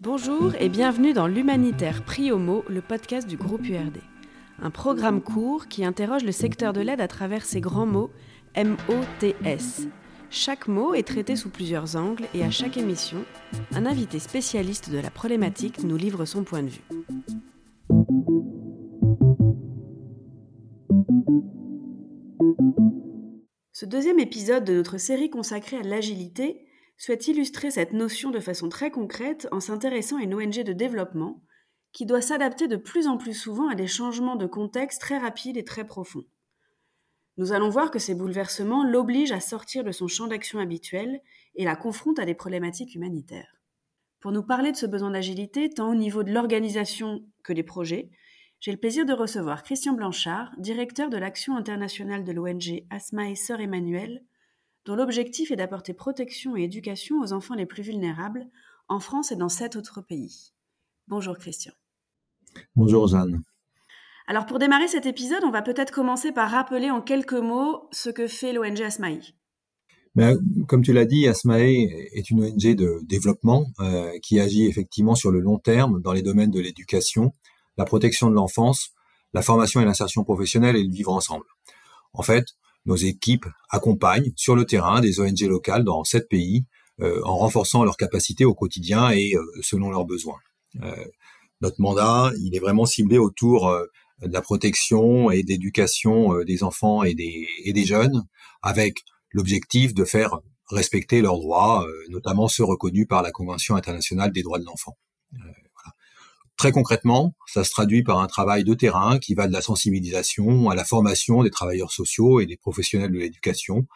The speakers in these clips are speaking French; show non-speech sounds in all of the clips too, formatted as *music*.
Bonjour et bienvenue dans l'Humanitaire Prix Homo, le podcast du groupe URD. Un programme court qui interroge le secteur de l'aide à travers ces grands mots M-O-T-S. Chaque mot est traité sous plusieurs angles et à chaque émission, un invité spécialiste de la problématique nous livre son point de vue. Ce deuxième épisode de notre série consacrée à l'agilité souhaite illustrer cette notion de façon très concrète en s'intéressant à une ONG de développement qui doit s'adapter de plus en plus souvent à des changements de contexte très rapides et très profonds. Nous allons voir que ces bouleversements l'obligent à sortir de son champ d'action habituel et la confrontent à des problématiques humanitaires. Pour nous parler de ce besoin d'agilité, tant au niveau de l'organisation que des projets, j'ai le plaisir de recevoir Christian Blanchard, directeur de l'action internationale de l'ONG Asma et Sœur Emmanuel, dont l'objectif est d'apporter protection et éducation aux enfants les plus vulnérables en France et dans sept autres pays. Bonjour Christian. Bonjour Jeanne. Alors pour démarrer cet épisode, on va peut-être commencer par rappeler en quelques mots ce que fait l'ONG Asmae. Ben, comme tu l'as dit, Asmae est une ONG de développement euh, qui agit effectivement sur le long terme dans les domaines de l'éducation, la protection de l'enfance, la formation et l'insertion professionnelle et le vivre ensemble. En fait, nos équipes accompagnent sur le terrain des ONG locales dans sept pays euh, en renforçant leurs capacités au quotidien et euh, selon leurs besoins. Euh, notre mandat, il est vraiment ciblé autour de la protection et d'éducation des enfants et des, et des jeunes, avec l'objectif de faire respecter leurs droits, notamment ceux reconnus par la Convention internationale des droits de l'enfant. Très concrètement, ça se traduit par un travail de terrain qui va de la sensibilisation à la formation des travailleurs sociaux et des professionnels de l'éducation,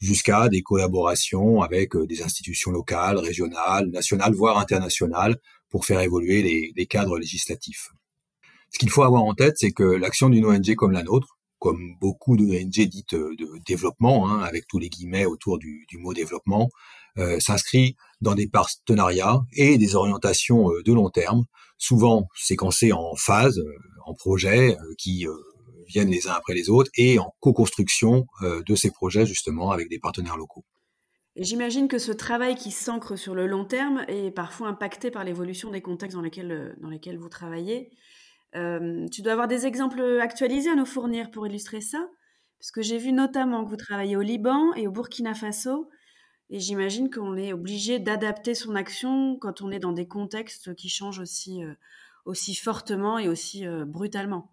jusqu'à des collaborations avec euh, des institutions locales, régionales, nationales, voire internationales, pour faire évoluer les, cadres législatifs. Ce qu'il faut avoir en tête, c'est que l'action d'une ONG comme la nôtre, comme beaucoup d'ONG dites euh, de développement, hein, avec tous les guillemets autour du, mot développement, s'inscrit dans des partenariats et des orientations de long terme souvent séquencés en phases, euh, en projets euh, qui euh, viennent les uns après les autres et en co-construction de ces projets justement avec des partenaires locaux. J'imagine que ce travail qui s'ancre sur le long terme est parfois impacté par l'évolution des contextes dans lesquels, dans lesquels vous travaillez. tu dois avoir des exemples actualisés à nous fournir pour illustrer ça, parce que j'ai vu notamment que vous travaillez au Liban et au Burkina Faso, et j'imagine qu'on est obligé d'adapter son action quand on est dans des contextes qui changent aussi, euh, aussi fortement et aussi euh, brutalement.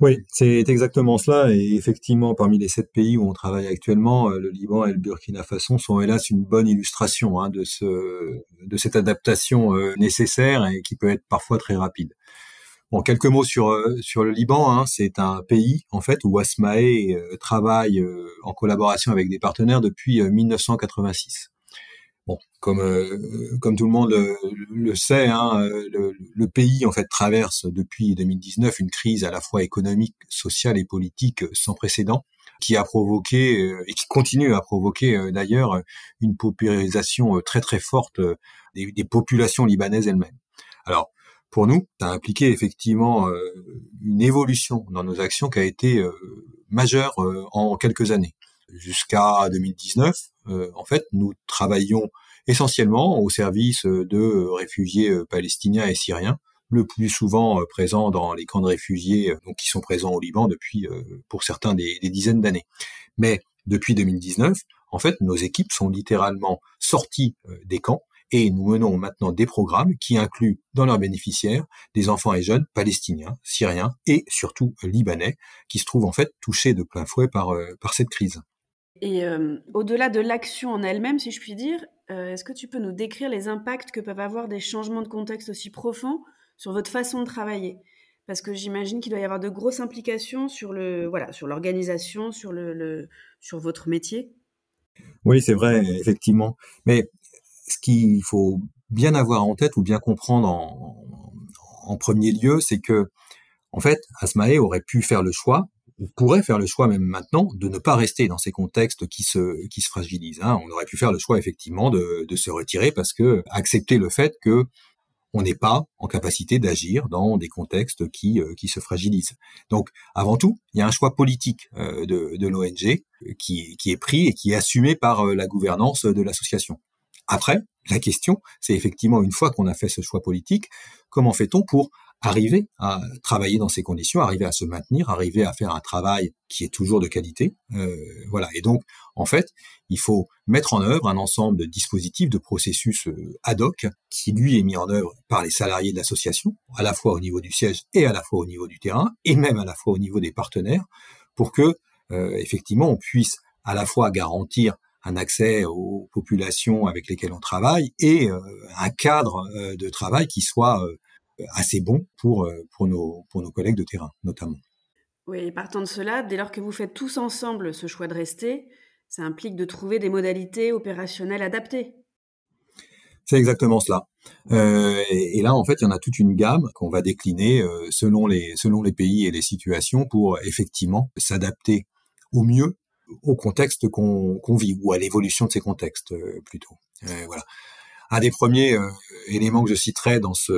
Oui, c'est exactement cela. Et effectivement, parmi les sept pays où on travaille actuellement, euh, le Liban et le Burkina Faso sont hélas une bonne illustration hein, de, ce, de cette adaptation nécessaire et qui peut être parfois très rapide. Bon, quelques mots sur euh, sur le Liban. Hein. C'est un pays en fait où Asmae euh, travaille euh, en collaboration avec des partenaires depuis 1986. Bon, comme comme tout le monde le, sait, hein, le, le, pays en fait traverse depuis 2019 une crise à la fois économique, sociale et politique sans précédent, qui a provoqué et qui continue à provoquer d'ailleurs une paupérisation très très forte des, des populations libanaises elles-mêmes. Alors pour nous, ça a impliqué effectivement euh, une évolution dans nos actions qui a été euh, majeure euh, en quelques années. Jusqu'à 2019, en fait, nous travaillions essentiellement au service de réfugiés palestiniens et syriens, le plus souvent présents dans les camps de réfugiés, qui sont présents au Liban depuis, pour certains, des, des dizaines d'années. Mais depuis 2019, en fait, nos équipes sont littéralement sorties des camps et nous menons maintenant des programmes qui incluent dans leurs bénéficiaires des enfants et jeunes palestiniens, syriens et surtout libanais qui se trouvent en fait touchés de plein fouet par, euh, par cette crise. Et euh, au-delà de l'action en elle-même, si je puis dire, euh, est-ce que tu peux nous décrire les impacts que peuvent avoir des changements de contexte aussi profonds sur votre façon de travailler? Parce que j'imagine qu'il doit y avoir de grosses implications sur le voilà sur l'organisation, sur le, sur votre métier. Oui, c'est vrai, effectivement. Mais ce qu'il faut bien avoir en tête ou bien comprendre en, premier lieu, c'est que en fait, Asmae aurait pu faire le choix, ou pourrait faire le choix même maintenant, de ne pas rester dans ces contextes qui se fragilisent. Hein. On aurait pu faire le choix effectivement de, se retirer parce que accepter le fait que on n'est pas en capacité d'agir dans des contextes qui, euh, se fragilisent. Donc, avant tout, il y a un choix politique euh, de, l'ONG qui, qui est pris et qui est assumé par la gouvernance de l'association. Après, la question, c'est effectivement, une fois qu'on a fait ce choix politique, comment fait-on pour arriver à travailler dans ces conditions, arriver à se maintenir, arriver à faire un travail qui est toujours de qualité. Euh, voilà. Et donc, en fait, il faut mettre en œuvre un ensemble de dispositifs, de processus euh, ad hoc, qui lui est mis en œuvre par les salariés de l'association, à la fois au niveau du siège et à la fois au niveau du terrain, et même à la fois au niveau des partenaires, pour que euh, effectivement on puisse à la fois garantir un accès aux populations avec lesquelles on travaille et un cadre de travail qui soit assez bon pour, euh, pour, nos, pour nos collègues de terrain, notamment. Oui, et partant de cela, dès lors que vous faites tous ensemble ce choix de rester, ça implique de trouver des modalités opérationnelles adaptées. C'est exactement cela. Euh, et, là, en fait, il y en a toute une gamme qu'on va décliner euh, selon, les, selon les pays et les situations pour effectivement s'adapter au mieux au contexte qu'on vit ou à l'évolution de ces contextes plutôt. voilà un des premiers euh, éléments que je citerai dans, ce,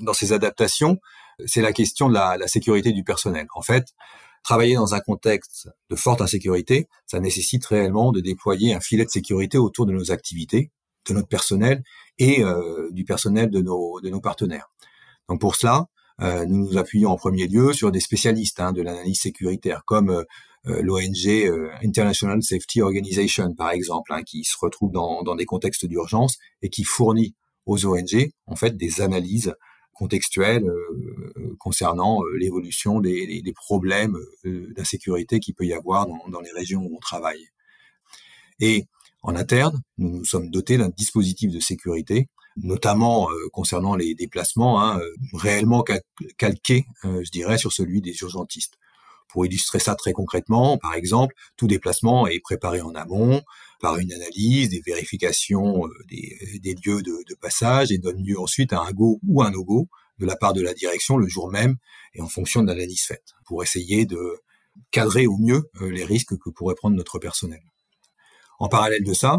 dans ces adaptations, c'est la question de la, la, sécurité du personnel. En fait, travailler dans un contexte de forte insécurité, ça nécessite réellement de déployer un filet de sécurité autour de nos activités, de notre personnel et euh, du personnel de nos, de nos partenaires. Donc pour cela, euh, nous nous appuyons en premier lieu sur des spécialistes hein, de l'analyse sécuritaire, comme euh, l'ONG euh, International Safety Organization, par exemple, hein, qui se retrouve dans, des contextes d'urgence et qui fournit aux ONG en fait des analyses contextuelles euh, concernant l'évolution des, problèmes d'insécurité qu'il peut y avoir dans, dans, les régions où on travaille. Et en interne, nous nous sommes dotés d'un dispositif de sécurité, notamment concernant les déplacements, hein, réellement calqué, je dirais, sur celui des urgentistes. Pour illustrer ça très concrètement, par exemple, tout déplacement est préparé en amont par une analyse, des vérifications euh, des, lieux de, passage et donne lieu ensuite à un go ou un no-go de la part de la direction le jour même et en fonction de l'analyse faite pour essayer de cadrer au mieux euh, les risques que pourrait prendre notre personnel. En parallèle de ça,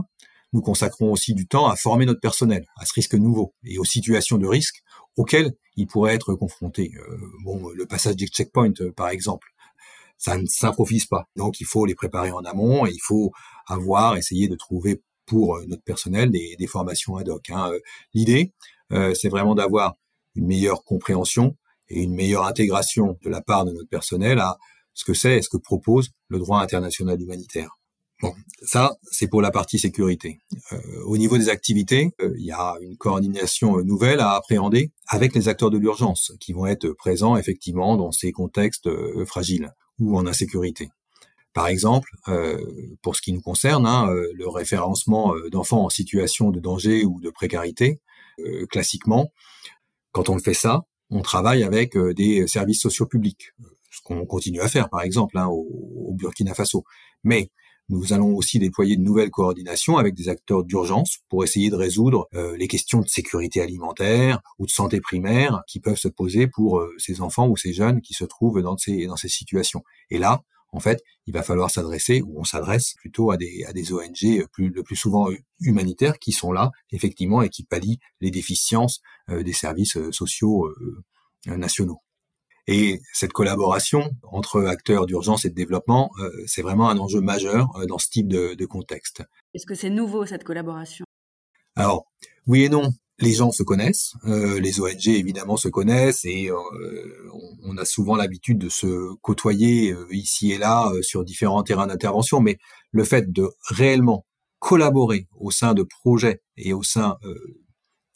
nous consacrons aussi du temps à former notre personnel à ce risque nouveau et aux situations de risque auxquelles il pourrait être confronté. Euh, bon, le passage des checkpoints, par exemple, ça ne s'improvise pas. Donc il faut les préparer en amont et il faut avoir, essayer de trouver pour euh, notre personnel des, des formations ad hoc. Hein. Euh, l'idée, euh, c'est vraiment d'avoir une meilleure compréhension et une meilleure intégration de la part de notre personnel à ce que c'est et ce que propose le droit international humanitaire. Bon, ça, c'est pour la partie sécurité. Euh, au niveau des activités, il y a une coordination nouvelle à appréhender avec les acteurs de l'urgence qui vont être présents effectivement dans ces contextes fragiles ou en insécurité. Par exemple, euh, pour ce qui nous concerne, hein, euh, le référencement euh, d'enfants en situation de danger ou de précarité, classiquement, quand on fait ça, on travaille avec des services sociaux publics, ce qu'on continue à faire, par exemple, hein, au, Burkina Faso. Mais nous allons aussi déployer de nouvelles coordinations avec des acteurs d'urgence pour essayer de résoudre euh, les questions de sécurité alimentaire ou de santé primaire qui peuvent se poser pour euh, ces enfants ou ces jeunes qui se trouvent dans ces, dans ces situations. Et là, en fait, il va falloir s'adresser, ou on s'adresse plutôt à des, à des ONG plus, le plus souvent humanitaires qui sont là, effectivement, et qui pallient les déficiences euh, des services sociaux nationaux. Et cette collaboration entre acteurs d'urgence et de développement, euh, c'est vraiment un enjeu majeur euh, dans ce type de, de contexte. Est-ce que c'est nouveau cette collaboration? Alors, oui et non. Les gens se connaissent, euh, les ONG évidemment se connaissent et on, a souvent l'habitude de se côtoyer ici et là sur différents terrains d'intervention, mais le fait de réellement collaborer au sein de projets et au sein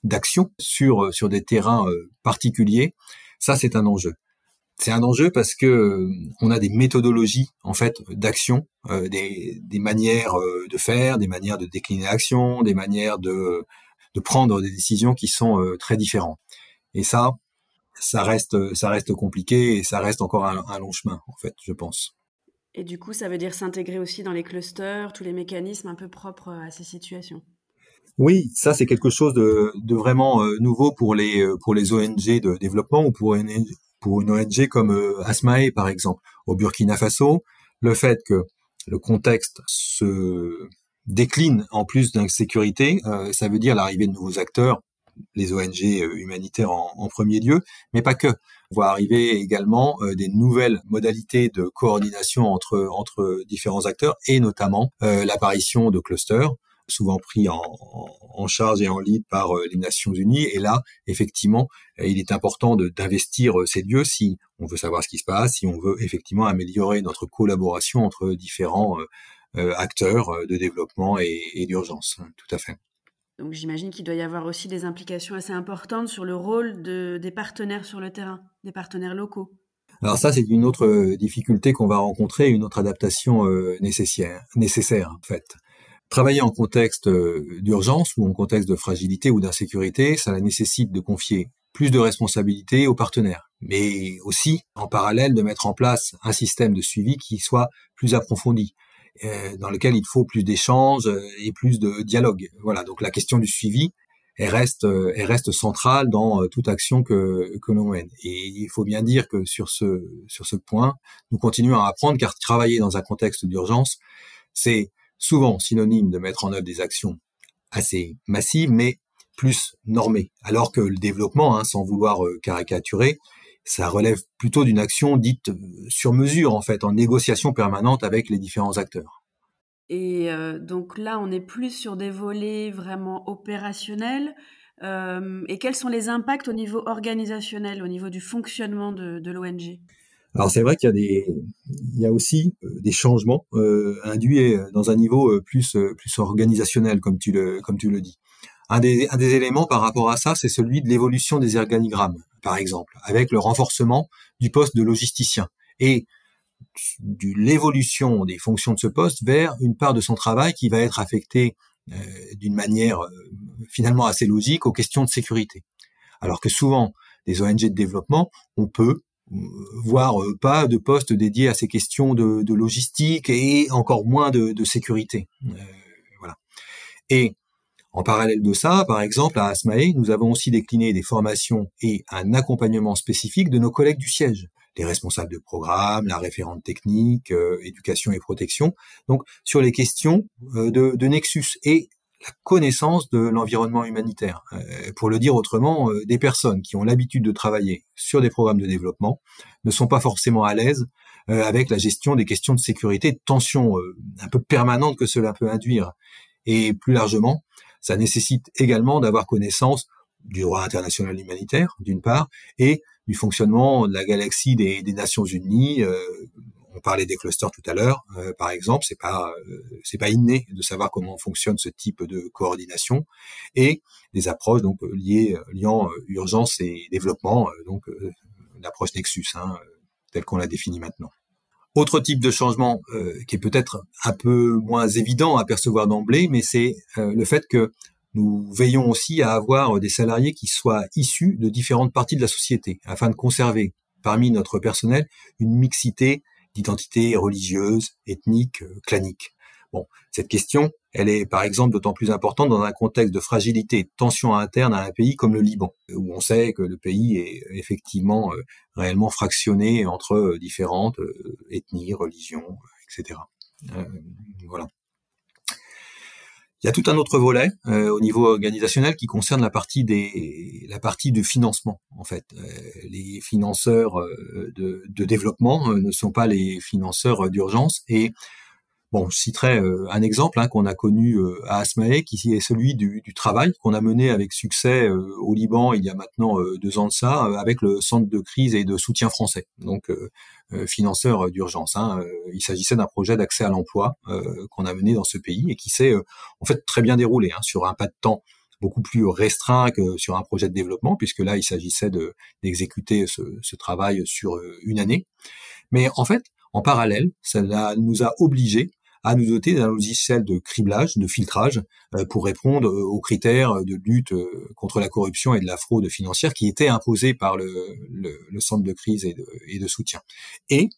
d'actions sur, sur des terrains particuliers, ça c'est un enjeu c'est un enjeu parce que euh, on a des méthodologies en fait d'action, euh, des, des, manières euh, de faire, des manières de décliner l'action, des manières de, de prendre des décisions qui sont très différentes. Et ça, ça reste, ça reste compliqué et ça reste encore un, un, long chemin en fait, je pense. Et du coup, ça veut dire s'intégrer aussi dans les clusters, tous les mécanismes un peu propres à ces situations? Oui, ça c'est quelque chose de, de vraiment nouveau pour les pour les ONG de développement ou pour pour une ONG comme euh, Asmae par exemple au Burkina Faso, le fait que le contexte se décline en plus d'insécurité, euh, ça veut dire l'arrivée de nouveaux acteurs les ONG humanitaires en, premier lieu, mais pas que. On va arriver également des nouvelles modalités de coordination entre entre différents acteurs et notamment l'apparition de clusters souvent pris en, en, charge et en lead par euh, les Nations Unies. Et là, effectivement, euh, il est important d'investir euh, ces lieux si on veut savoir ce qui se passe, si on veut effectivement améliorer notre collaboration entre différents acteurs de développement et, et d'urgence. Tout à fait. Donc j'imagine qu'il doit y avoir aussi des implications assez importantes sur le rôle de, des partenaires sur le terrain, des partenaires locaux. Alors ça, c'est une autre difficulté qu'on va rencontrer, une autre adaptation nécessaire, nécessaire en fait. Travailler en contexte euh, d'urgence ou en contexte de fragilité ou d'insécurité, ça nécessite de confier plus de responsabilités aux partenaires, mais aussi en parallèle de mettre en place un système de suivi qui soit plus approfondi, euh, dans lequel il faut plus d'échanges euh, et plus de dialogue. Voilà, donc la question du suivi, elle reste, elle reste centrale dans toute action que, que l'on mène. Et il faut bien dire que sur ce, sur ce point, nous continuons à apprendre car travailler dans un contexte d'urgence, c'est souvent synonyme de mettre en œuvre des actions assez massives, mais plus normées. Alors que le développement, hein, sans vouloir euh, caricaturer, ça relève plutôt d'une action dite euh, sur mesure, en fait, en négociation permanente avec les différents acteurs. Et euh, donc là, on est plus sur des volets vraiment opérationnels. et quels sont les impacts au niveau organisationnel, au niveau du fonctionnement de l'ONG alors c'est vrai qu'il y a des, il y a aussi euh, des changements euh, induits euh, dans un niveau plus plus organisationnel, comme tu le comme tu le dis. Un des, un des éléments par rapport à ça, c'est celui de l'évolution des organigrammes, par exemple, avec le renforcement du poste de logisticien et de l'évolution des fonctions de ce poste vers une part de son travail qui va être affectée d'une manière finalement assez logique aux questions de sécurité. Alors que souvent, des ONG de développement, on peut voire euh, pas de poste dédié à ces questions de, logistique et encore moins de, sécurité. Euh, voilà. Et en parallèle de ça, par exemple, à Asmae, nous avons aussi décliné des formations et un accompagnement spécifique de nos collègues du siège, les responsables de programme, la référente technique, euh, éducation et protection, donc sur les questions de Nexus. Et la connaissance de l'environnement humanitaire. Euh, pour le dire autrement, euh, des personnes qui ont l'habitude de travailler sur des programmes de développement ne sont pas forcément à l'aise euh, avec la gestion des questions de sécurité, de tension un peu permanente que cela peut induire. Et plus largement, ça nécessite également d'avoir connaissance du droit international humanitaire, d'une part, et du fonctionnement de la galaxie des Nations Unies, on parlait des clusters tout à l'heure, euh, par exemple, c'est pas euh, pas inné de savoir comment fonctionne ce type de coordination et des approches donc liées liant euh, urgence et développement, donc l'approche Nexus, hein, telle qu'on l'a définie maintenant. Autre type de changement qui est peut-être un peu moins évident à percevoir d'emblée, mais c'est le fait que nous veillons aussi à avoir des salariés qui soient issus de différentes parties de la société, afin de conserver parmi notre personnel une mixité d'identité religieuse, ethnique, euh, clanique. Bon, cette question, elle est par exemple d'autant plus importante dans un contexte de fragilité de tension interne à un pays comme le Liban, où on sait que le pays est effectivement euh, réellement fractionné entre euh, différentes ethnies, religions, etc. voilà. Il y a tout un autre volet euh, au niveau organisationnel qui concerne la partie des de financement en fait. Euh, les financeurs euh, de, de, développement ne sont pas les financeurs d'urgence et Bon, je citerai euh, un exemple hein, qu'on a connu euh, à Asmae, qui est celui du, travail qu'on a mené avec succès euh, au Liban il y a maintenant deux ans de ça, avec le Centre de crise et de soutien français, donc financeur d'urgence. Hein. Il s'agissait d'un projet d'accès à l'emploi qu'on a mené dans ce pays et qui s'est en fait très bien déroulé hein, sur un pas de temps beaucoup plus restreint que sur un projet de développement, puisque là, il s'agissait de, d'exécuter ce, ce, travail sur une année. Mais en fait, en parallèle, ça nous a obligés à nous doter d'un logiciel de criblage, de filtrage, euh, pour répondre euh, aux critères de lutte euh, contre la corruption et de la fraude financière qui étaient imposés par le, centre de crise et de, soutien. Et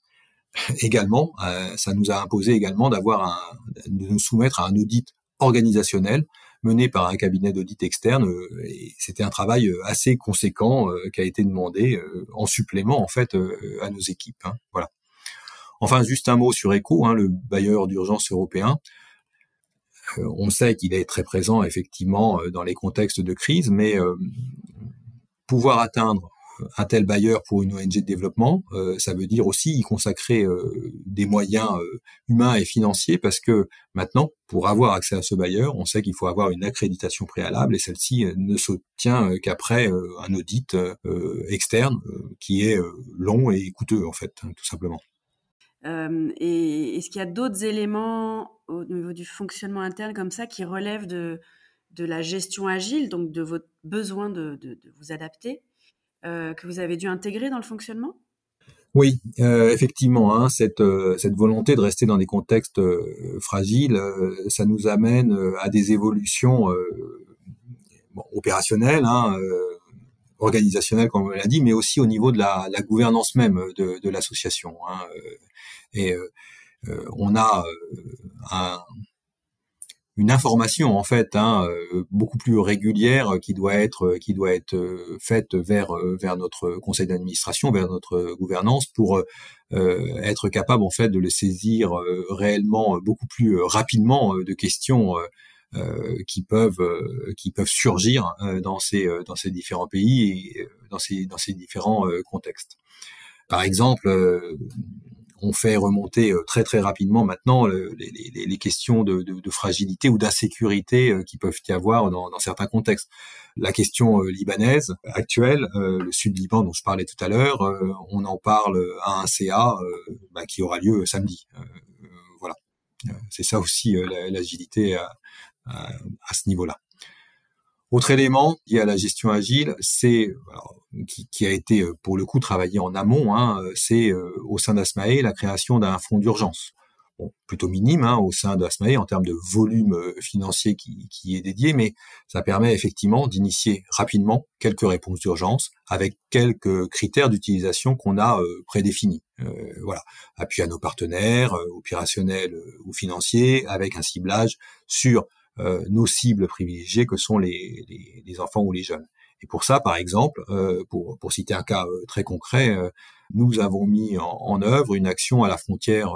*laughs* également, ça nous a imposé également d'avoir de nous soumettre à un audit organisationnel mené par un cabinet d'audit externe. Et c'était un travail assez conséquent qui a été demandé en supplément en fait à nos équipes. Hein. Voilà. Enfin, juste un mot sur ECHO, hein, le bailleur d'urgence européen. on sait qu'il est très présent effectivement dans les contextes de crise, mais pouvoir atteindre un tel bailleur pour une ONG de développement, euh, ça veut dire aussi y consacrer euh, des moyens euh, humains et financiers parce que maintenant, pour avoir accès à ce bailleur, on sait qu'il faut avoir une accréditation préalable et celle-ci ne s'obtient qu'après un audit externe qui est long et coûteux en fait, hein, tout simplement. Et est-ce qu'il y a d'autres éléments au niveau du fonctionnement interne comme ça qui relèvent de, de la gestion agile, donc de votre besoin de, de vous adapter euh, que vous avez dû intégrer dans le fonctionnement? Oui, euh, effectivement, hein, cette, euh, cette volonté de rester dans des contextes fragiles, ça nous amène à des évolutions opérationnelles, hein, organisationnelles, comme on l'a dit, mais aussi au niveau de la, gouvernance même de, de l'association. Hein, et on a un, une information en fait hein, euh, beaucoup plus régulière qui doit être qui doit être euh, faite vers euh, vers notre conseil d'administration, vers notre gouvernance pour être capable en fait de le saisir réellement beaucoup plus rapidement de questions qui peuvent qui peuvent surgir dans ces dans ces différents pays et dans ces dans ces différents contextes. Par exemple, on fait remonter euh, très très rapidement maintenant les, questions de, fragilité ou d'insécurité euh, qui peuvent y avoir dans, certains contextes. La question euh, libanaise actuelle, le sud Liban dont je parlais tout à l'heure, on en parle à un CA bah, qui aura lieu samedi. voilà, c'est ça aussi l'agilité à ce niveau-là. Autre élément lié à la gestion agile, c'est qui, a été euh, pour le coup travaillé en amont, hein, euh, c'est euh, au sein d'Asmae la création d'un fonds d'urgence. Bon, plutôt minime hein, au sein d'Asmae en termes de volume financier qui, est dédié, mais ça permet effectivement d'initier rapidement quelques réponses d'urgence avec quelques critères d'utilisation qu'on a prédéfinis. voilà, appui à nos partenaires, opérationnels ou financiers, avec un ciblage sur euh, nos cibles privilégiées que sont les, enfants ou les jeunes. Et pour ça, par exemple, euh, pour, citer un cas euh, très concret, nous avons mis en, œuvre une action à la frontière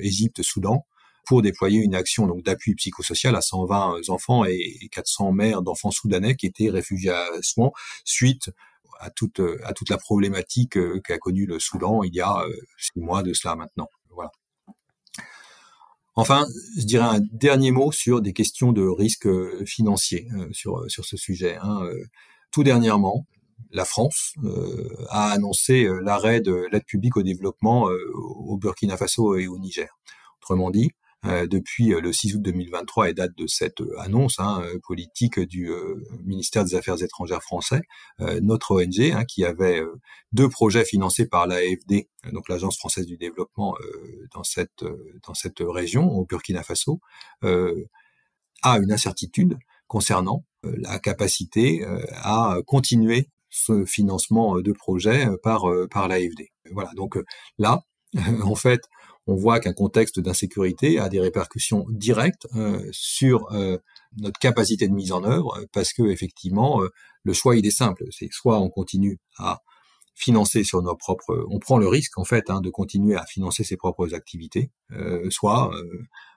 Égypte-Soudan pour déployer une action donc d'appui psychosocial à 120 enfants et 400 mères d'enfants soudanais qui étaient réfugiés à Soudan suite à toute, à toute la problématique qu'a connue le Soudan il y a six mois de cela maintenant. Enfin, je dirais un dernier mot sur des questions de risque euh, financier euh, sur, euh, sur ce sujet. Hein. Tout dernièrement, la France a annoncé l'arrêt de l'aide publique au développement au Burkina Faso et au Niger. Autrement dit, depuis euh, le 6 août 2023 et date de cette euh, annonce hein, politique du ministère des Affaires étrangères français, notre ONG, hein, qui avait deux projets financés par l'AFD, donc l'Agence française du développement dans cette dans cette région au Burkina Faso, a une incertitude concernant la capacité à continuer ce financement de projet par par l'AFD. Voilà, donc là, *laughs* en fait, on voit qu'un contexte d'insécurité a des répercussions directes euh, sur euh, notre capacité de mise en œuvre, parce que effectivement, euh, le choix il est simple, c'est soit on continue à financer sur nos propres, on prend le risque en fait hein, de continuer à financer ses propres activités, soit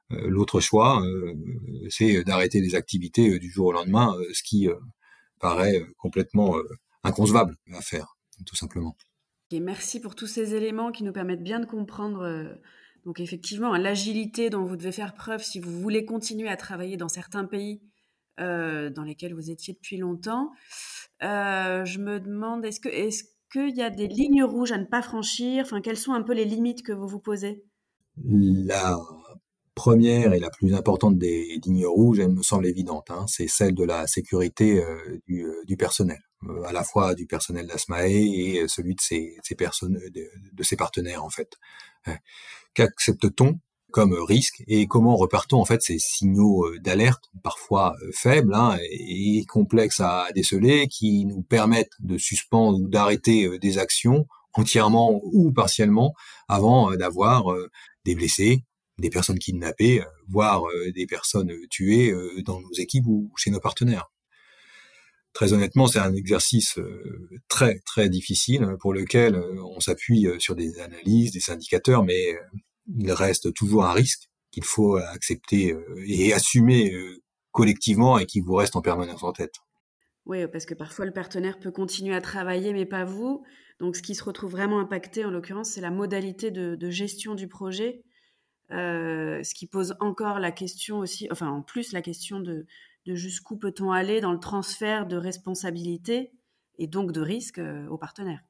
l'autre choix, c'est d'arrêter les activités du jour au lendemain, ce qui paraît complètement inconcevable à faire, tout simplement. Et merci pour tous ces éléments qui nous permettent bien de comprendre donc effectivement, l'agilité dont vous devez faire preuve si vous voulez continuer à travailler dans certains pays euh, dans lesquels vous étiez depuis longtemps. Euh, je me demande, est-ce que est-ce qu'il y a des lignes rouges à ne pas franchir? Enfin, quelles sont un peu les limites que vous vous posez? Première et la plus importante des lignes rouges, elle me semble évidente, hein, c'est celle de la sécurité euh, du, du, personnel, à la fois du personnel d'Asmae et celui de ses, personnes, de, ses partenaires en fait. Qu'accepte-t-on comme risque et comment repartons en fait ces signaux euh, d'alerte parfois euh, faibles hein, et complexes à déceler qui nous permettent de suspendre ou d'arrêter euh, des actions entièrement ou partiellement avant d'avoir des blessés, des personnes kidnappées, voire des personnes tuées dans nos équipes ou chez nos partenaires. Très honnêtement, c'est un exercice très très difficile hein, pour lequel on s'appuie sur des analyses, des indicateurs, mais il reste toujours un risque qu'il faut accepter et assumer collectivement et qui vous reste en permanence en tête. Oui, parce que parfois le partenaire peut continuer à travailler, mais pas vous. Donc ce qui se retrouve vraiment impacté, en l'occurrence, c'est la modalité de, gestion du projet, euh, ce qui pose encore la question aussi, enfin en plus la question de, jusqu'où peut-on aller dans le transfert de responsabilité et donc de risque euh, au partenaire.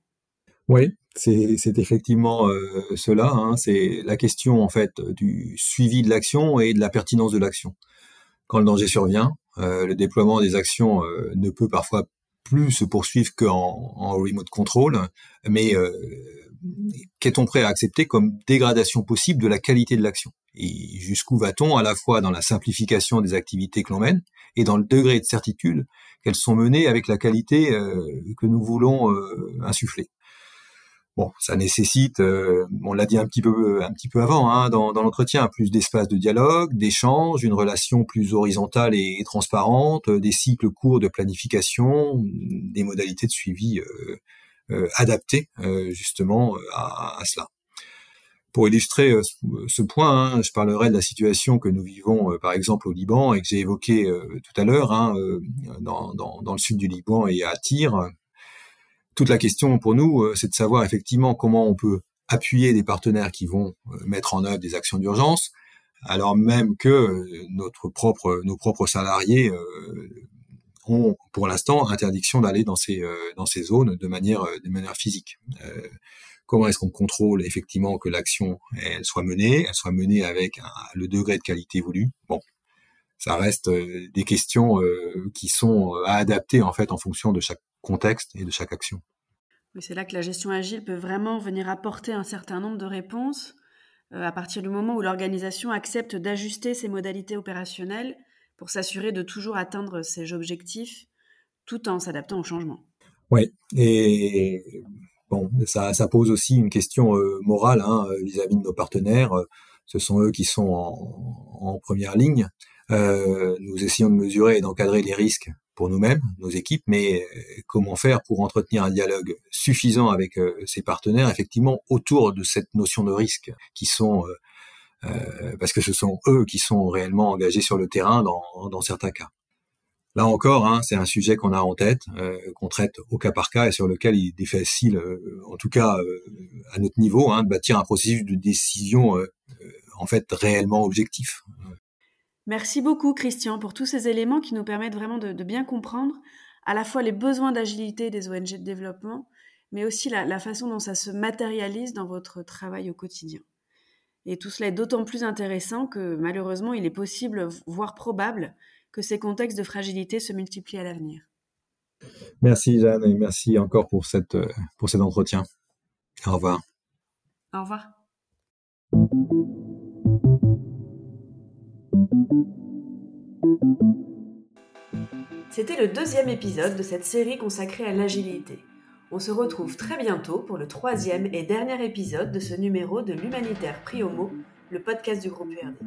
Oui, c'est effectivement euh, cela. Hein. c'est la question en fait du suivi de l'action et de la pertinence de l'action. Quand le danger survient, le déploiement des actions ne peut parfois plus se poursuivre qu'en en remote control, mais qu'est-on prêt à accepter comme dégradation possible de la qualité de l'action? Et jusqu'où va-t-on à la fois dans la simplification des activités que l'on mène et dans le degré de certitude qu'elles sont menées avec la qualité euh, que nous voulons euh, insuffler? Bon, ça nécessite, euh, on l'a dit un petit peu, avant, hein, dans, l'entretien, plus d'espace de dialogue, d'échange, une relation plus horizontale et, transparente, des cycles courts de planification, des modalités de suivi euh, adaptées justement à, cela. Pour illustrer ce point, hein, je parlerai de la situation que nous vivons, par exemple, au Liban et que j'ai évoqué tout à l'heure, hein, dans, dans, dans, le sud du Liban et à Tyr, toute la question pour nous, euh, c'est de savoir effectivement comment on peut appuyer des partenaires qui vont euh, mettre en œuvre des actions d'urgence, alors même que euh, notre propre, nos propres salariés ont pour l'instant interdiction d'aller dans ces dans ces zones de manière de manière physique. comment est-ce qu'on contrôle effectivement que l'action elle soit menée, elle soit menée avec le degré de qualité voulu? Bon, ça reste des questions qui sont à adapter en fait en fonction de chaque contexte et de chaque action. c'est là que la gestion agile peut vraiment venir apporter un certain nombre de réponses euh, à partir du moment où l'organisation accepte d'ajuster ses modalités opérationnelles pour s'assurer de toujours atteindre ses objectifs tout en s'adaptant au changement. Oui, et bon, ça, pose aussi une question euh, morale hein, vis-à-vis de nos partenaires. Ce sont eux qui sont en, première ligne. Euh, nous essayons de mesurer et d'encadrer les risques pour nous-mêmes, nos équipes, mais euh, comment faire pour entretenir un dialogue suffisant avec euh, ces partenaires, effectivement, autour de cette notion de risque, qui sont, euh, parce que ce sont eux qui sont réellement engagés sur le terrain dans, certains cas. Là encore, hein, c'est un sujet qu'on a en tête, qu'on traite au cas par cas et sur lequel il est facile, en tout cas à notre niveau, hein, de bâtir un processus de décision en fait réellement objectif. Merci beaucoup Christian pour tous ces éléments qui nous permettent vraiment de, bien comprendre à la fois les besoins d'agilité des ONG de développement, mais aussi la, façon dont ça se matérialise dans votre travail au quotidien. Et tout cela est d'autant plus intéressant que malheureusement il est possible, voire probable, que ces contextes de fragilité se multiplient à l'avenir. Merci Jeanne et merci encore pour, cette, pour cet entretien. Au revoir. Au revoir. C'était le deuxième épisode de cette série consacrée à l'agilité. On se retrouve très bientôt pour le troisième et dernier épisode de ce numéro de l'Humanitaire Prix Homo, le podcast du groupe URD.